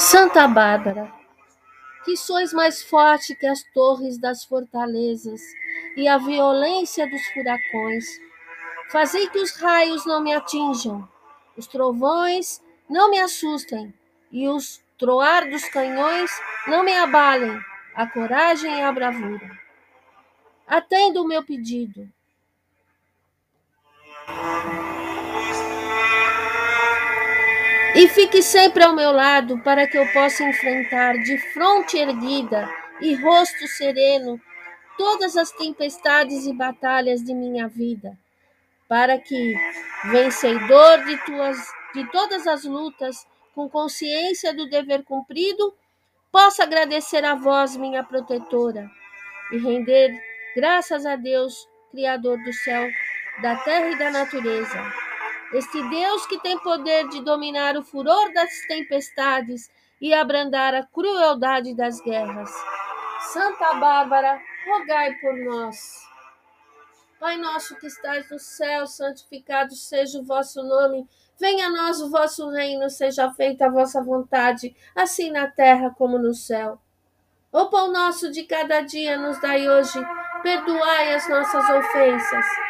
Santa Bárbara, que sois mais forte que as torres das fortalezas e a violência dos furacões, fazei que os raios não me atinjam, os trovões não me assustem e os troar dos canhões não me abalem a coragem e a bravura. Atenda o meu pedido. E fique sempre ao meu lado para que eu possa enfrentar de fronte erguida e rosto sereno todas as tempestades e batalhas de minha vida, para que, vencedor de, tuas, de todas as lutas, com consciência do dever cumprido, possa agradecer a vós, minha protetora, e render graças a Deus, Criador do céu, da terra e da natureza este Deus que tem poder de dominar o furor das tempestades e abrandar a crueldade das guerras. Santa Bárbara, rogai por nós. Pai nosso que estais no céu, santificado seja o vosso nome. Venha a nós o vosso reino, seja feita a vossa vontade, assim na terra como no céu. O pão nosso de cada dia nos dai hoje, perdoai as nossas ofensas